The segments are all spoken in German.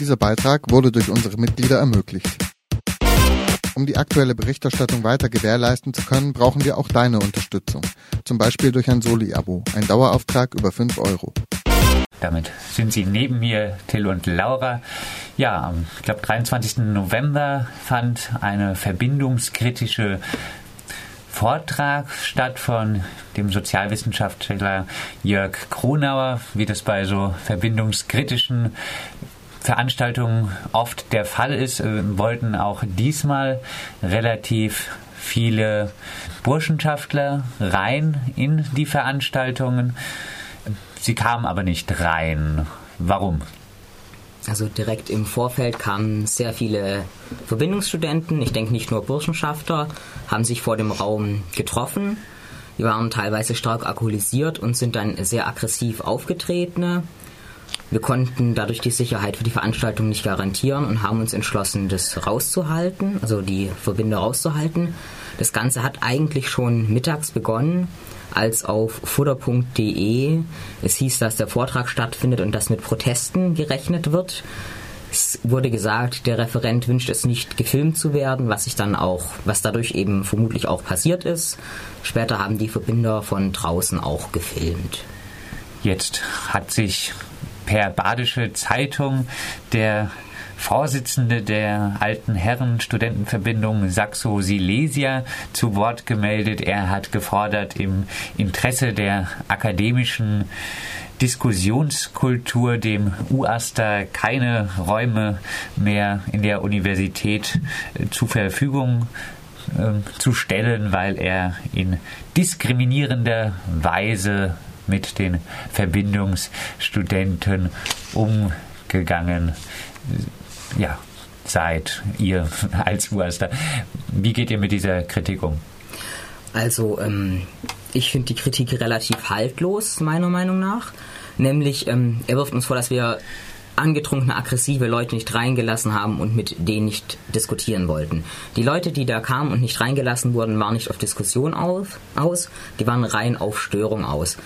Dieser Beitrag wurde durch unsere Mitglieder ermöglicht. Um die aktuelle Berichterstattung weiter gewährleisten zu können, brauchen wir auch deine Unterstützung. Zum Beispiel durch ein Soli-Abo, ein Dauerauftrag über 5 Euro. Damit sind sie neben mir, Till und Laura. Ja, am ich glaube 23. November fand eine verbindungskritische Vortrag statt von dem Sozialwissenschaftler Jörg Kronauer, wie das bei so verbindungskritischen Veranstaltungen oft der Fall ist, äh, wollten auch diesmal relativ viele Burschenschaftler rein in die Veranstaltungen. Sie kamen aber nicht rein. Warum? Also direkt im Vorfeld kamen sehr viele Verbindungsstudenten, ich denke nicht nur Burschenschafter, haben sich vor dem Raum getroffen. Die waren teilweise stark alkoholisiert und sind dann sehr aggressiv aufgetreten. Wir konnten dadurch die Sicherheit für die Veranstaltung nicht garantieren und haben uns entschlossen, das rauszuhalten, also die Verbinder rauszuhalten. Das Ganze hat eigentlich schon mittags begonnen, als auf futter.de es hieß, dass der Vortrag stattfindet und dass mit Protesten gerechnet wird. Es wurde gesagt, der Referent wünscht es nicht gefilmt zu werden, was sich dann auch, was dadurch eben vermutlich auch passiert ist. Später haben die Verbinder von draußen auch gefilmt. Jetzt hat sich per Badische Zeitung der Vorsitzende der Alten Herren Studentenverbindung Saxo Silesia zu Wort gemeldet. Er hat gefordert, im Interesse der akademischen Diskussionskultur dem UASTA keine Räume mehr in der Universität äh, zur Verfügung äh, zu stellen, weil er in diskriminierender Weise mit den Verbindungsstudenten umgegangen ja, seid, ihr als UASTA. Wie geht ihr mit dieser Kritik um? Also, ähm, ich finde die Kritik relativ haltlos, meiner Meinung nach. Nämlich, ähm, er wirft uns vor, dass wir angetrunkene, aggressive Leute nicht reingelassen haben und mit denen nicht diskutieren wollten. Die Leute, die da kamen und nicht reingelassen wurden, waren nicht auf Diskussion auf, aus, die waren rein auf Störung aus.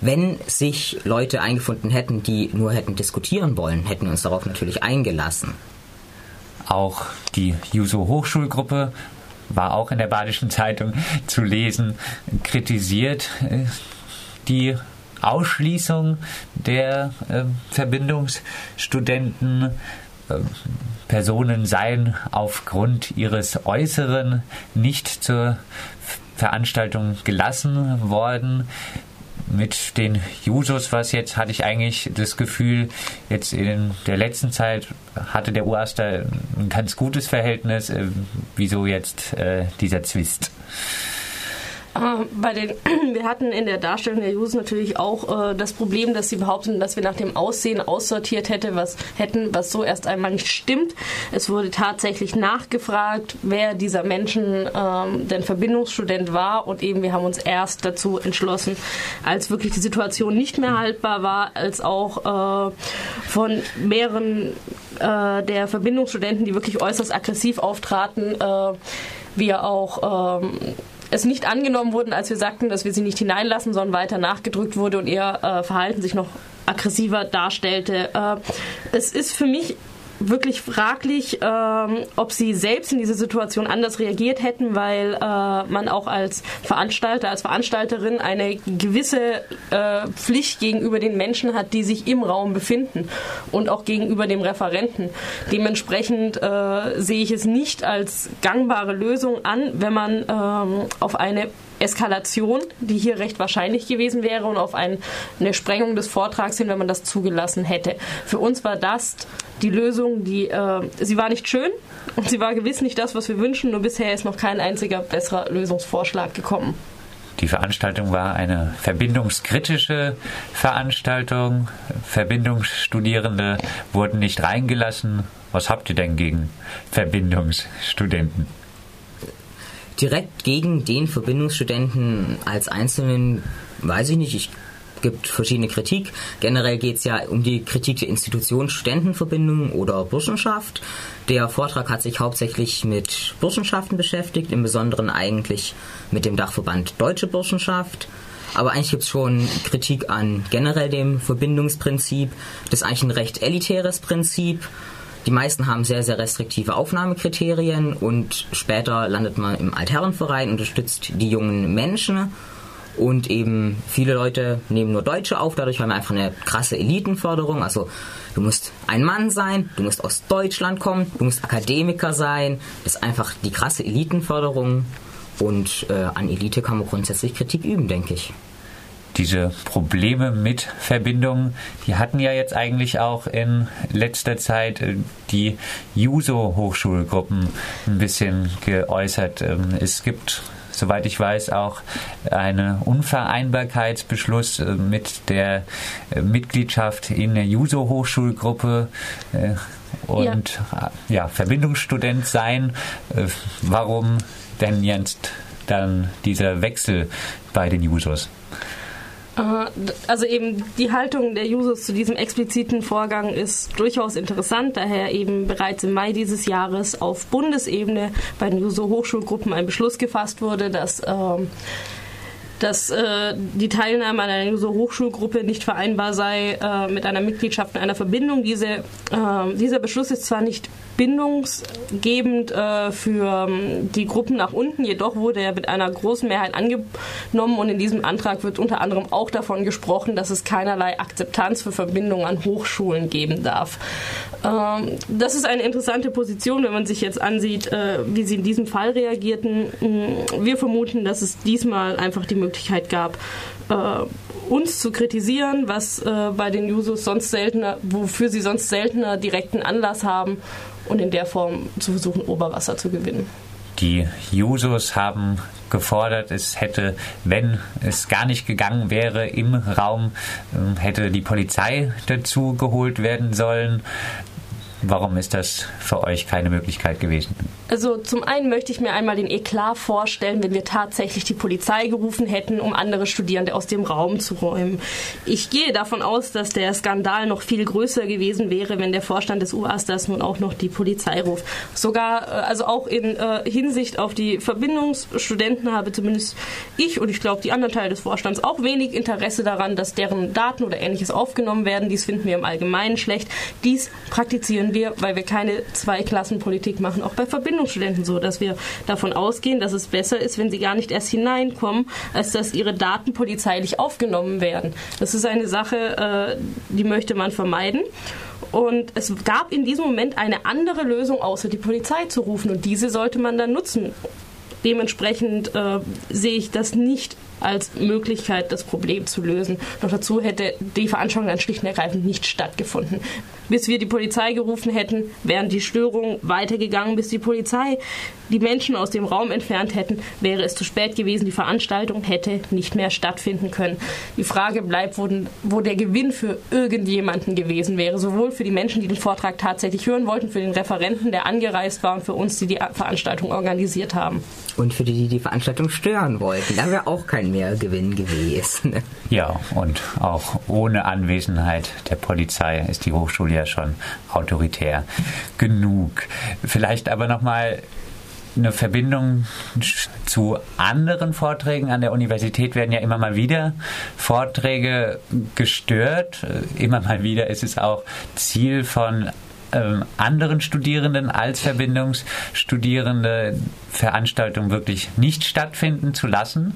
Wenn sich Leute eingefunden hätten, die nur hätten diskutieren wollen, hätten wir uns darauf natürlich eingelassen. Auch die Juso Hochschulgruppe war auch in der Badischen Zeitung zu lesen, kritisiert äh, die Ausschließung der äh, Verbindungsstudenten. Äh, Personen seien aufgrund ihres Äußeren nicht zur Veranstaltung gelassen worden mit den Jusos, was jetzt hatte ich eigentlich das Gefühl, jetzt in der letzten Zeit hatte der Uaster ein ganz gutes Verhältnis. Äh, wieso jetzt äh, dieser Zwist? Bei den, wir hatten in der Darstellung der Jusos natürlich auch äh, das Problem, dass sie behaupten, dass wir nach dem Aussehen aussortiert hätte, was, hätten, was so erst einmal nicht stimmt. Es wurde tatsächlich nachgefragt, wer dieser Menschen ähm, denn Verbindungsstudent war und eben wir haben uns erst dazu entschlossen, als wirklich die Situation nicht mehr haltbar war, als auch äh, von mehreren äh, der Verbindungsstudenten, die wirklich äußerst aggressiv auftraten, äh, wir auch ähm, es nicht angenommen wurden, als wir sagten, dass wir sie nicht hineinlassen, sondern weiter nachgedrückt wurde und ihr äh, Verhalten sich noch aggressiver darstellte. Äh, es ist für mich wirklich fraglich, ähm, ob sie selbst in dieser Situation anders reagiert hätten, weil äh, man auch als Veranstalter, als Veranstalterin eine gewisse äh, Pflicht gegenüber den Menschen hat, die sich im Raum befinden und auch gegenüber dem Referenten. Dementsprechend äh, sehe ich es nicht als gangbare Lösung an, wenn man ähm, auf eine Eskalation, die hier recht wahrscheinlich gewesen wäre, und auf ein, eine Sprengung des Vortrags hin, wenn man das zugelassen hätte. Für uns war das die Lösung, die äh, sie war nicht schön und sie war gewiss nicht das, was wir wünschen, nur bisher ist noch kein einziger besserer Lösungsvorschlag gekommen. Die Veranstaltung war eine verbindungskritische Veranstaltung. Verbindungsstudierende wurden nicht reingelassen. Was habt ihr denn gegen Verbindungsstudenten? Direkt gegen den Verbindungsstudenten als Einzelnen, weiß ich nicht, ich gibt verschiedene Kritik. Generell geht es ja um die Kritik der Institution Studentenverbindung oder Burschenschaft. Der Vortrag hat sich hauptsächlich mit Burschenschaften beschäftigt, im Besonderen eigentlich mit dem Dachverband Deutsche Burschenschaft. Aber eigentlich gibt es schon Kritik an generell dem Verbindungsprinzip. Das ist eigentlich ein recht elitäres Prinzip Die meisten haben sehr, sehr restriktive Aufnahmekriterien und später landet man im Altherrenverein, unterstützt die jungen Menschen und eben viele Leute nehmen nur Deutsche auf, dadurch haben wir einfach eine krasse Elitenförderung. Also du musst ein Mann sein, du musst aus Deutschland kommen, du musst Akademiker sein. Das ist einfach die krasse Elitenförderung und äh, an Elite kann man grundsätzlich Kritik üben, denke ich diese Probleme mit Verbindungen, die hatten ja jetzt eigentlich auch in letzter Zeit äh, die Juso-Hochschulgruppen ein bisschen geäußert. Ähm, es gibt soweit ich weiß, auch einen Unvereinbarkeitsbeschluss äh, mit der äh, Mitgliedschaft in der Juso-Hochschulgruppe und ja. ja. Verbindungsstudent sein. Warum denn jetzt dann dieser Wechsel bei den Jusos? Also eben die Haltung der Users zu diesem expliziten Vorgang ist durchaus interessant, daher eben bereits im Mai dieses Jahres auf Bundesebene bei den User-Hochschulgruppen ein Beschluss gefasst wurde, dass ähm, dass äh, die Teilnahme an einer User-Hochschulgruppe nicht vereinbar sei äh, mit einer Mitgliedschaft in einer Verbindung. Diese, äh, dieser Beschluss ist zwar nicht bindungsgebend äh, für ähm, die Gruppen nach unten. Jedoch wurde er mit einer großen Mehrheit angenommen und in diesem Antrag wird unter anderem auch davon gesprochen, dass es keinerlei Akzeptanz für Verbindungen an Hochschulen geben darf. Ähm, das ist eine interessante Position, wenn man sich jetzt ansieht, äh, wie sie in diesem Fall reagierten. Mm, wir vermuten, dass es diesmal einfach die Möglichkeit gab, äh, uns zu kritisieren, was äh, bei den Jusos sonst seltener, wofür sie sonst seltener direkten Anlass haben und in der Form zu versuchen, Oberwasser zu gewinnen. Die Jusos haben gefordert, es hätte, wenn es gar nicht gegangen wäre im Raum, ähm, hätte die Polizei dazu geholt werden sollen. Warum ist das für euch keine Möglichkeit gewesen? Also zum einen möchte ich mir einmal den Eklat vorstellen, wenn wir tatsächlich die Polizei gerufen hätten, um andere Studierende aus dem Raum zu räumen. Ich gehe davon aus, dass der Skandal noch viel größer gewesen wäre, wenn der Vorstand des UASTAS nun auch noch die Polizei ruft. Sogar, äh, also auch in äh, Hinsicht auf die Verbindungsstudenten habe zumindest ich und ich glaube die anderen Teile des Vorstands auch wenig Interesse daran, dass deren Daten oder ähnliches aufgenommen werden. Dies finden wir im Allgemeinen schlecht. Dies praktizieren wir, weil wir keine Zweiklassenpolitik machen, auch bei Verbindungsstudenten. Verbindungsstudenten so, dass wir davon ausgehen, dass es besser ist, wenn sie gar nicht erst hineinkommen, als dass ihre Daten polizeilich aufgenommen werden. Das ist eine Sache, äh, die möchte man vermeiden. Und es gab in diesem Moment eine andere Lösung, außer die Polizei zu rufen. Und diese sollte man dann nutzen. Dementsprechend äh, sehe ich das nicht als Möglichkeit, das Problem zu lösen. Noch dazu hätte die Veranstaltung dann schlicht und ergreifend nicht stattgefunden. Bis wir die Polizei gerufen hätten, wären die Störungen weitergegangen, bis die Polizei die Menschen aus dem Raum entfernt hätten, wäre es zu spät gewesen. Die Veranstaltung hätte nicht mehr stattfinden können. Die Frage bleibt, wo, wo der Gewinn für irgendjemanden gewesen wäre. Sowohl für die Menschen, die den Vortrag tatsächlich hören wollten, für den Referenten, der angereist war und für uns, die die Veranstaltung organisiert haben. Und für die, die die Veranstaltung stören wollten. Da wäre auch kein Mehrgewinn gewesen. Ja, und auch ohne Anwesenheit der Polizei ist die Hochschule ja schon autoritär genug. Vielleicht aber nochmal eine Verbindung zu anderen Vorträgen an der Universität werden ja immer mal wieder Vorträge gestört. Immer mal wieder ist es auch Ziel von ähm, anderen Studierenden als Verbindungsstudierende Veranstaltungen wirklich nicht stattfinden zu lassen.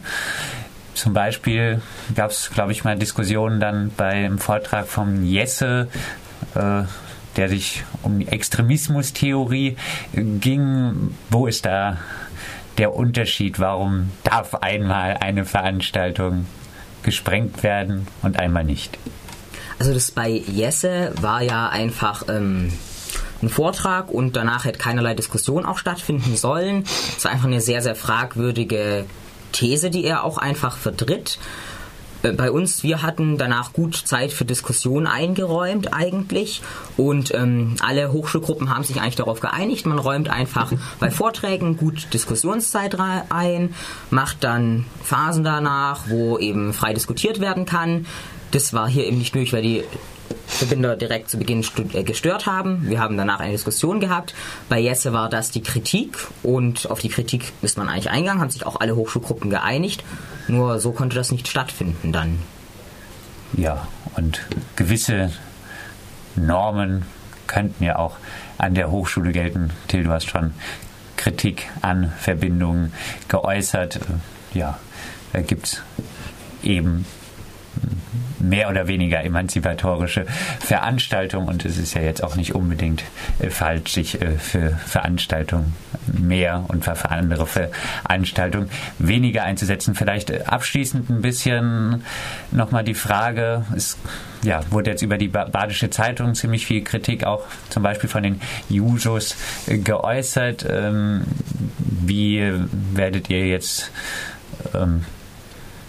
Zum Beispiel gab es, glaube ich, mal Diskussionen dann beim Vortrag vom Jesse, äh, der sich um die Extremismustheorie ging. Wo ist da der Unterschied? Warum darf einmal eine Veranstaltung gesprengt werden und einmal nicht? Also das bei Jesse war ja einfach ähm, ein Vortrag und danach hätte keinerlei Diskussion auch stattfinden sollen. Es war einfach eine sehr, sehr fragwürdige These, die er auch einfach vertritt. Äh, bei uns, wir hatten danach gut Zeit für Diskussionen eingeräumt eigentlich und ähm, alle Hochschulgruppen haben sich eigentlich darauf geeinigt, man räumt einfach bei Vorträgen gut Diskussionszeit ein, macht dann Phasen danach, wo eben frei diskutiert werden kann. Das war hier eben nicht möglich, weil die Verbinder direkt zu Beginn äh, gestört haben. Wir haben danach eine Diskussion gehabt. Bei Jesse war das die Kritik und auf die Kritik ist man eigentlich eingegangen, haben sich auch alle Hochschulgruppen geeinigt. Nur so konnte das nicht stattfinden dann. Ja, und gewisse Normen könnten ja auch an der Hochschule gelten. Till, du hast schon Kritik an Verbindungen geäußert. Ja, da gibt es eben mehr oder weniger emanzipatorische Veranstaltung und es ist ja jetzt auch nicht unbedingt äh, falsch, sich äh, für Veranstaltungen mehr und für andere Veranstaltungen weniger einzusetzen. Vielleicht äh, abschließend ein bisschen nochmal die Frage, es ja, wurde jetzt über die Badische Zeitung ziemlich viel Kritik auch zum Beispiel von den Jusos äh, geäußert. Ähm, wie werdet ihr jetzt ähm,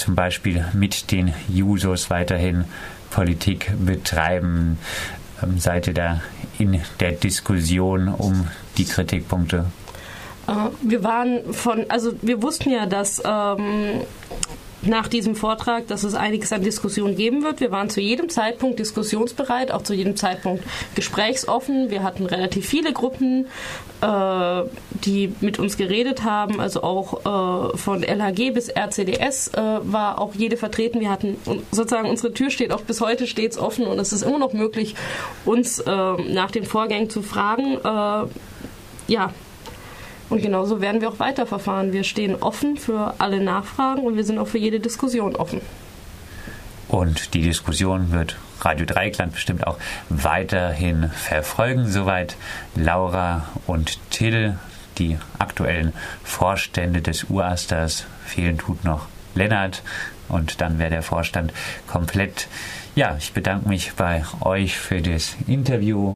zum Beispiel mit den Jusos weiterhin Politik betreiben? Ähm, seid ihr da in der Diskussion um die Kritikpunkte? Äh, wir waren von, also wir wussten ja, dass ähm, nach diesem Vortrag, dass es einiges an Diskussion geben wird. Wir waren zu jedem Zeitpunkt diskussionsbereit, auch zu jedem Zeitpunkt gesprächsoffen. Wir hatten relativ viele Gruppen, äh, die mit uns geredet haben. Also auch äh, von LHG bis RCDS äh, war auch jede vertreten. Wir hatten sozusagen unsere Tür steht auch bis heute stets offen und es ist immer noch möglich, uns äh, nach den Vorgängen zu fragen. Äh, ja, und genauso werden wir auch weiterverfahren. Wir stehen offen für alle Nachfragen und wir sind auch für jede Diskussion offen. Und die Diskussion wird Radio Dreikland bestimmt auch weiterhin verfolgen. Soweit Laura und Till, die aktuellen Vorstände des Urasters. Fehlen tut noch Lennart und dann wäre der Vorstand komplett. Ja, ich bedanke mich bei euch für das Interview.